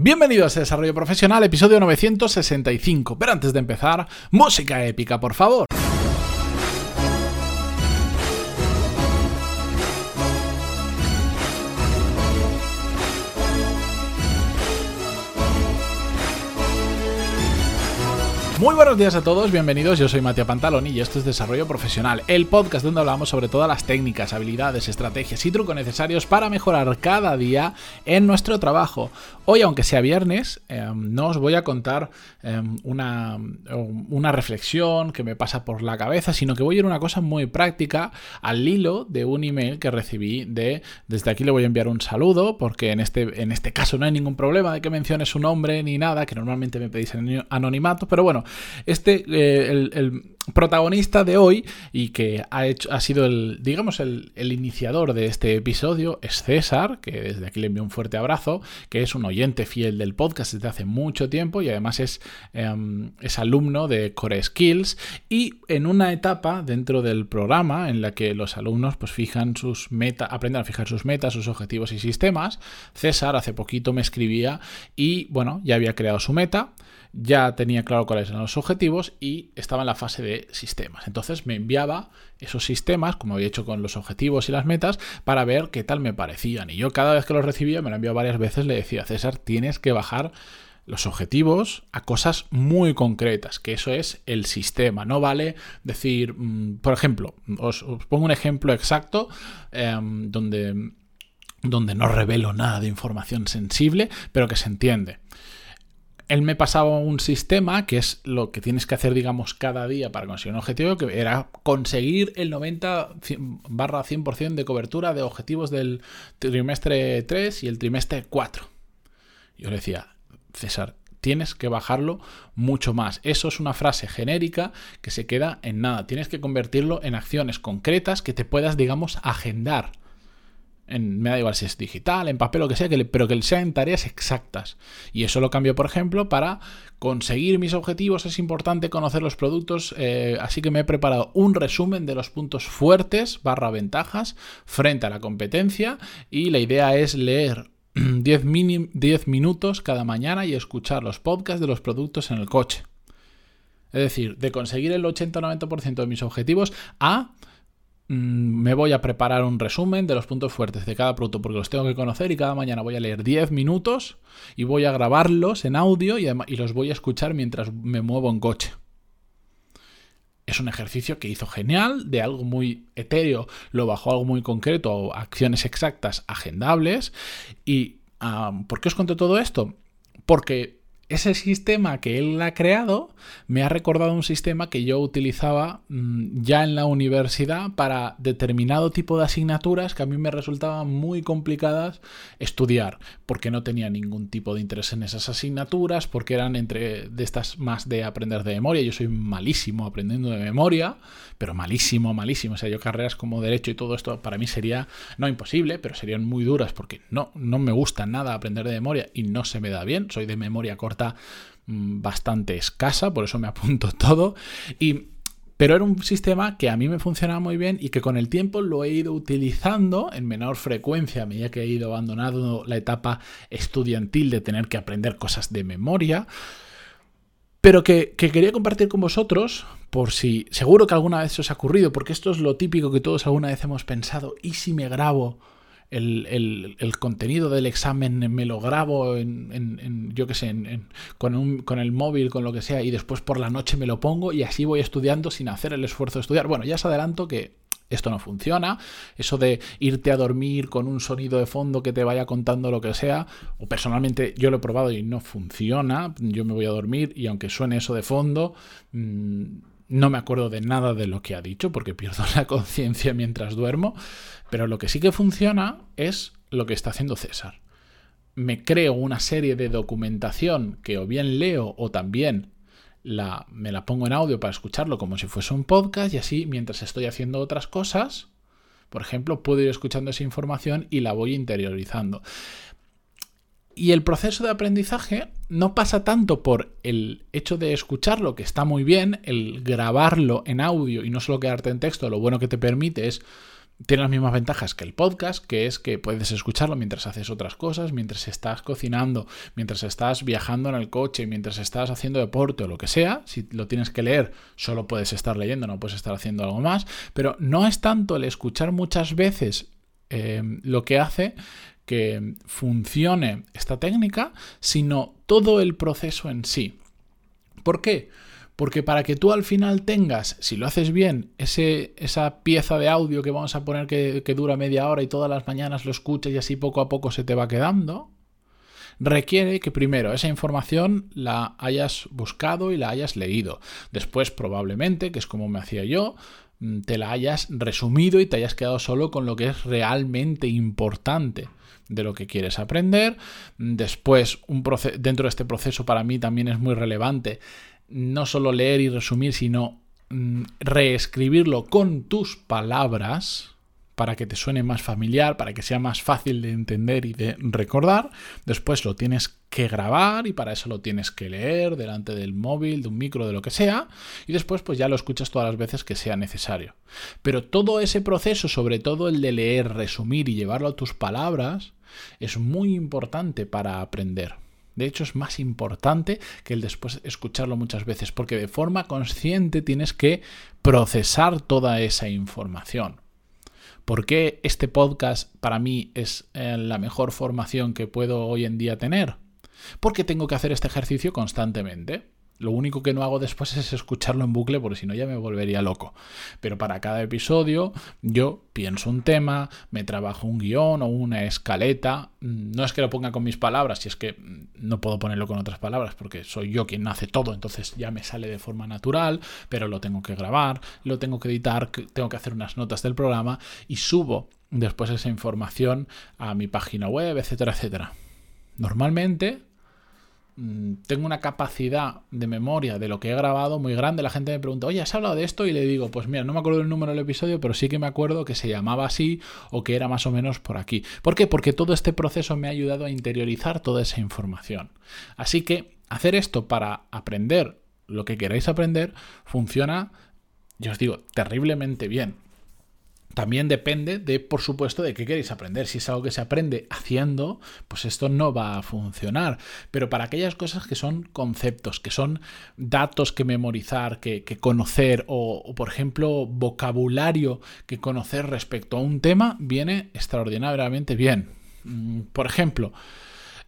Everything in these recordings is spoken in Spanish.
Bienvenidos a Desarrollo Profesional, episodio 965. Pero antes de empezar, música épica, por favor. Muy buenos días a todos, bienvenidos. Yo soy Matías Pantaloni y esto es Desarrollo Profesional, el podcast donde hablamos sobre todas las técnicas, habilidades, estrategias y trucos necesarios para mejorar cada día en nuestro trabajo. Hoy, aunque sea viernes, em, no os voy a contar em, una, una, reflexión que me pasa por la cabeza, sino que voy a ir a una cosa muy práctica al hilo de un email que recibí de. Desde aquí le voy a enviar un saludo, porque en este, en este caso no hay ningún problema de que mencione su nombre ni nada, que normalmente me pedís anonimato, pero bueno, este, eh, el, protagonista de hoy y que ha, hecho, ha sido el, digamos, el, iniciador de este episodio es César, que desde aquí le envío un fuerte abrazo, que es un oyente fiel del podcast desde hace mucho tiempo y además es, em, es alumno de Core Skills. Y en una etapa dentro del programa en la que los alumnos pues fijan sus metas, aprenden a fijar sus metas, sus objetivos y sistemas, César hace poquito me escribía y bueno, ya había creado su meta ya tenía claro cuáles eran los objetivos y estaba en la fase de sistemas. Entonces me enviaba esos sistemas, como había hecho con los objetivos y las metas, para ver qué tal me parecían. Y yo cada vez que los recibía, me lo enviaba varias veces, le decía, César, tienes que bajar los objetivos a cosas muy concretas, que eso es el sistema. No vale decir, mm, por ejemplo, os, pongo un ejemplo exacto em, donde, donde no revelo nada de información sensible, pero que se entiende él me pasaba un sistema que es lo que tienes que hacer, digamos, cada día para conseguir un objetivo, que era conseguir el 90 barra 100% de cobertura de objetivos del trimestre 3 y el trimestre 4. Yo le decía, César, tienes que bajarlo mucho más. Eso es una frase genérica que se queda en nada. Tienes que convertirlo en acciones concretas que te puedas, digamos, agendar me da igual si es digital, en papel, lo que sea, pero que sea en tareas exactas. Y eso lo cambio, por ejemplo, para conseguir mis objetivos es importante conocer los productos, eh, así que me he preparado un resumen de los puntos fuertes barra ventajas frente a la competencia y la idea es leer 10, 10 minutos cada mañana y escuchar los podcasts de los productos en el coche. Es decir, de conseguir el 80-90% de mis objetivos a me voy a preparar un resumen de los puntos fuertes de cada producto porque los tengo que conocer y cada mañana voy a leer 10 minutos y voy a grabarlos en audio y, y los voy a escuchar mientras me muevo en coche. Es un ejercicio que hizo genial, de algo muy etéreo, lo bajó a algo muy concreto, acciones exactas, agendables. ¿Y ah, por qué os cuento todo esto? Porque ese sistema que él ha creado me ha recordado un sistema que yo utilizaba mm, ya en la universidad para determinado tipo de asignaturas que a mí me resultaban muy complicadas estudiar, porque no tenía ningún tipo de interés en esas asignaturas, porque eran entre de estas más de aprender de memoria. Yo soy malísimo aprendiendo de memoria, pero malísimo, malísimo. O sea, yo carreras como derecho y todo esto para mí sería no imposible, pero serían muy duras porque no, no me gusta nada aprender de memoria y no se me da bien. Soy de memoria corta Mm, bastante escasa, por eso me apunto todo. Y pero era un sistema que a mí me funcionaba muy bien y que con el tiempo lo he ido utilizando en menor frecuencia a medida que he ido abandonando la etapa estudiantil de tener que aprender cosas de memoria. Pero que, que, quería compartir con vosotros, por si seguro que alguna vez os ha ocurrido, porque esto es lo típico que todos alguna vez hemos pensado, ¿y si me grabo el, contenido del examen me lo grabo en, yo qué sé, con, con, el móvil, con lo que sea, y después por la noche me lo pongo y así voy estudiando sin hacer el esfuerzo de estudiar. Bueno, ya os adelanto que esto no funciona. Eso de irte a dormir con un sonido de fondo que te vaya contando lo que sea, o personalmente yo lo he probado y no funciona. Yo me voy a dormir y aunque suene eso de fondo, mm, no me acuerdo de nada de lo que ha dicho porque pierdo la conciencia mientras duermo. Pero lo que sí que funciona es lo que está haciendo César. Me creo una serie de documentación que o bien leo o también la, me la pongo en audio para escucharlo como si fuese un podcast y así mientras estoy haciendo otras cosas, por ejemplo, puedo ir escuchando esa información y la voy interiorizando. Y el proceso de aprendizaje no pasa tanto por el hecho de escucharlo, que está muy bien, el grabarlo en audio y no solo quedarte en texto, lo bueno que te permite es tiene las mismas ventajas que el podcast, que es que puedes escucharlo mientras haces otras cosas, mientras estás cocinando, mientras estás viajando en el coche, mientras estás haciendo deporte o lo que sea. Si lo tienes que leer, solo puedes estar leyendo, no puedes estar haciendo algo más. Pero no es tanto el escuchar muchas veces eh, lo que hace que funcione esta técnica, sino todo el proceso en sí. ¿Por qué? Porque para que tú al final tengas, si lo haces bien, ese, esa pieza de audio que vamos a poner que, que dura media hora y todas las mañanas lo escuches y así poco a poco se te va quedando, requiere que primero esa información la hayas buscado y la hayas leído. Después probablemente, que es como me hacía yo, mm, te la hayas resumido y te hayas quedado solo con lo que es realmente importante de lo que quieres aprender. Después, un dentro de este proceso para mí también es muy relevante no solo leer y resumir, sino mm, reescribirlo con tus palabras para que te suene más familiar, para que sea más fácil de entender y de recordar. Después lo tienes que grabar y para eso lo tienes que leer delante del móvil, de un micro, de lo que sea. Y después pues ya lo escuchas todas las veces que sea necesario. Pero todo ese proceso, sobre todo el de leer, resumir y llevarlo a tus palabras, es muy importante para aprender. De hecho, es más importante que el después escucharlo muchas veces, porque de forma consciente tienes que procesar toda esa información. ¿Por qué este podcast para mí es eh, la mejor formación que puedo hoy en día tener? Porque tengo que hacer este ejercicio constantemente. Lo único que no hago después es escucharlo en bucle porque si no ya me volvería loco. Pero para cada episodio yo pienso un tema, me trabajo un guion o una escaleta. No es que lo ponga con mis palabras, si es que no puedo ponerlo con otras palabras porque soy yo quien hace todo, entonces ya me sale de forma natural, pero lo tengo que grabar, lo tengo que editar, tengo que hacer unas notas del programa y subo después esa información a mi página web, etcétera, etcétera. Normalmente tengo una capacidad de memoria de lo que he grabado muy grande. La gente me pregunta, oye, ¿has hablado de esto? Y le digo, pues mira, no me acuerdo el número del episodio, pero sí que me acuerdo que se llamaba así o que era más o menos por aquí. ¿Por qué? Porque todo este proceso me ha ayudado a interiorizar toda esa información. Así que hacer esto para aprender lo que queráis aprender funciona, yo os digo, terriblemente bien. También depende de, por supuesto, de qué queréis aprender. Si es algo que se aprende haciendo, pues esto no va a funcionar. Pero para aquellas cosas que son conceptos, que son datos que memorizar, que, conocer, o, por ejemplo, vocabulario que conocer respecto a un tema, viene extraordinariamente bien. Mm, por ejemplo,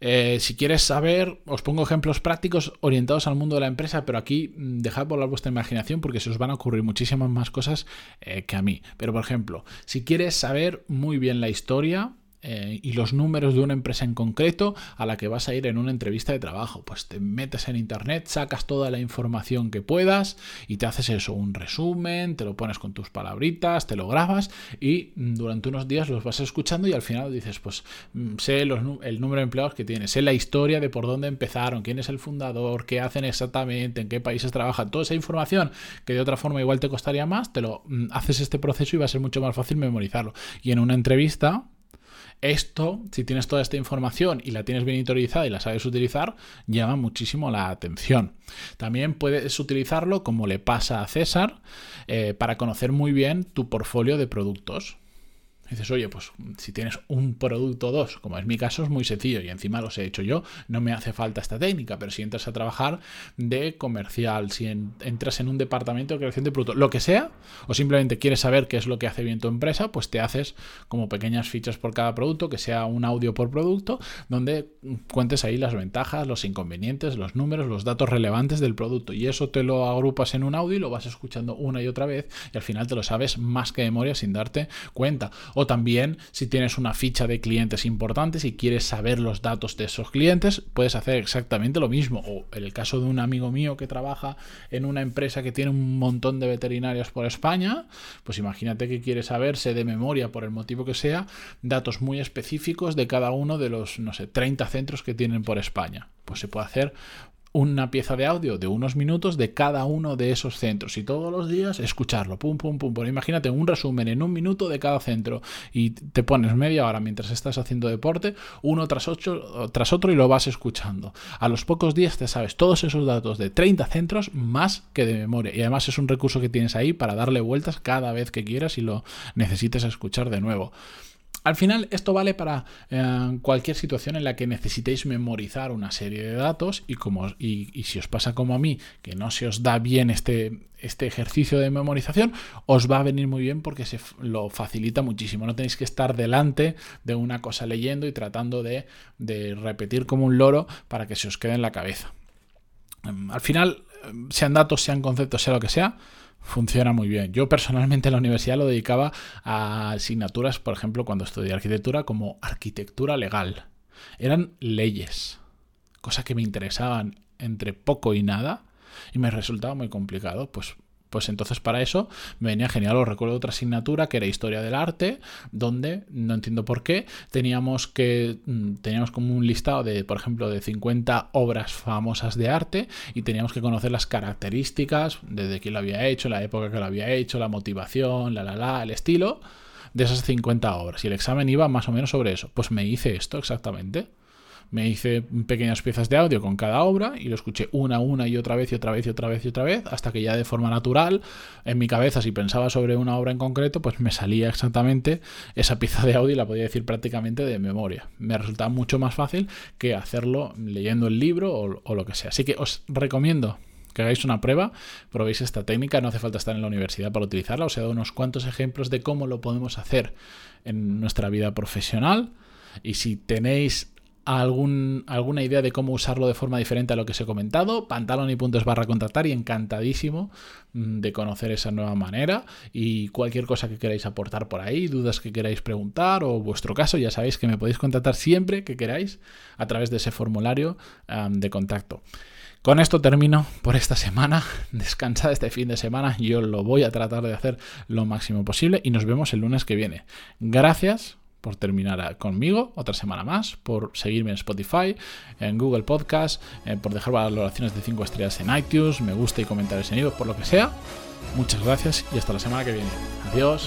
eh, si quieres saber, os pongo ejemplos prácticos orientados al mundo de la empresa, pero aquí mm, dejad volar vuestra imaginación porque se os van a ocurrir muchísimas más cosas eh, que a mí. Pero por ejemplo, si quieres saber muy bien la historia, eh, y los números de una empresa en concreto a la que vas a ir en una entrevista de trabajo. Pues te metes en internet, sacas toda la información que puedas y te haces eso, un resumen, te lo pones con tus palabritas, te lo grabas y mm, durante unos días los vas escuchando y al final dices, pues mm, sé el número de empleados que tienes, sé la historia de por dónde empezaron, quién es el fundador, qué hacen exactamente, en qué países trabajan, toda esa información que de otra forma igual te costaría más, te lo mm, haces este proceso y va a ser mucho más fácil memorizarlo. Y en una entrevista esto, si tienes toda esta información y la tienes bien interiorizada y la sabes utilizar, llama muchísimo la atención. También puedes utilizarlo, como le pasa a César, eh, para conocer muy bien tu portfolio de productos dices, oye, pues si tienes un producto o dos, como es mi caso, es muy sencillo y encima los he hecho yo, no me hace falta esta técnica, pero si entras a trabajar de comercial, si entras en un departamento de creación de productos, lo que sea, o simplemente quieres saber qué es lo que hace bien tu empresa, pues te haces como pequeñas fichas por cada producto, que sea un audio por producto, donde cuentes ahí las ventajas, los inconvenientes, los números, los datos relevantes del producto. Y eso te lo agrupas en un audio y lo vas escuchando una y otra vez y al final te lo sabes más que memoria sin darte cuenta o también si tienes una ficha de clientes importantes y quieres saber los datos de esos clientes, puedes hacer exactamente lo mismo. O en el caso de un amigo mío que trabaja en una empresa que tiene un montón de veterinarios por España, pues imagínate que quiere saberse de memoria, por el motivo que sea, datos muy específicos de cada uno de los, no sé, 30 centros que tienen por España. Pues se puede hacer una pieza de audio de unos minutos de cada uno de esos centros y todos los días escucharlo, pum, pum, pum. imagínate un resumen en un minuto de cada centro y te pones media hora mientras estás haciendo deporte, uno tras, ocho, tras otro y lo vas escuchando. A los pocos días te sabes todos esos datos de 30 centros más que de memoria y además es un recurso que tienes ahí para darle vueltas cada vez que quieras y lo necesites escuchar de nuevo. Al final, esto vale para eh, cualquier situación en la que necesitéis memorizar una serie de datos y, como, y, si os pasa como a mí, que no se os da bien este, este ejercicio de memorización, os va a venir muy bien porque se lo facilita muchísimo. No tenéis que estar delante de una cosa leyendo y tratando de, de repetir como un loro para que se os quede en la cabeza. Em, al final, em, sean datos, sean conceptos, sea lo que sea, funciona muy bien. Yo personalmente en la universidad lo dedicaba a asignaturas, por ejemplo, cuando estudié arquitectura, como arquitectura legal. Eran leyes, cosas que me interesaban entre poco y nada y me resultaba muy complicado. Pues pues entonces para eso me venía genial. Os recuerdo otra asignatura que era Historia del Arte, donde, no entiendo por qué, teníamos que mm, teníamos como un listado de, por ejemplo, de 50 obras famosas de arte y teníamos que conocer las características, desde quién lo había hecho, la época que lo había hecho, la motivación, la la la, el estilo de esas 50 obras. Y el examen iba más o menos sobre eso. Pues me hice esto exactamente me hice pequeñas piezas de audio con cada obra y lo escuché una, una y otra vez y otra vez y otra vez y otra vez hasta que ya de forma natural en mi cabeza si pensaba sobre una obra en concreto pues me salía exactamente esa pieza de audio y la podía decir prácticamente de memoria. Me resultaba mucho más fácil que hacerlo leyendo el libro o, o lo que sea. Así que os recomiendo que hagáis una prueba, probéis esta técnica, no hace falta estar en la universidad para utilizarla, os he dado unos cuantos ejemplos de cómo lo podemos hacer en nuestra vida profesional. Y si tenéis algún, alguna idea de cómo usarlo de forma diferente a lo que os he comentado, pantalón y puntos barra contactar y encantadísimo mm, de conocer esa nueva manera y cualquier cosa que queráis aportar por ahí, dudas que queráis preguntar o vuestro caso, ya sabéis que me podéis contactar siempre que queráis a través de ese formulario de contacto. Con esto termino por esta semana. Descansad este fin de semana. Yo lo voy a tratar de hacer lo máximo posible y nos vemos el lunes que viene. Gracias por terminar conmigo otra semana más, por seguirme en Spotify, en Google Podcast, eh, por dejar valoraciones de 5 estrellas en iTunes, me gusta y comentarios en iVoox, por lo que sea. Muchas gracias y hasta la semana que viene. Adiós.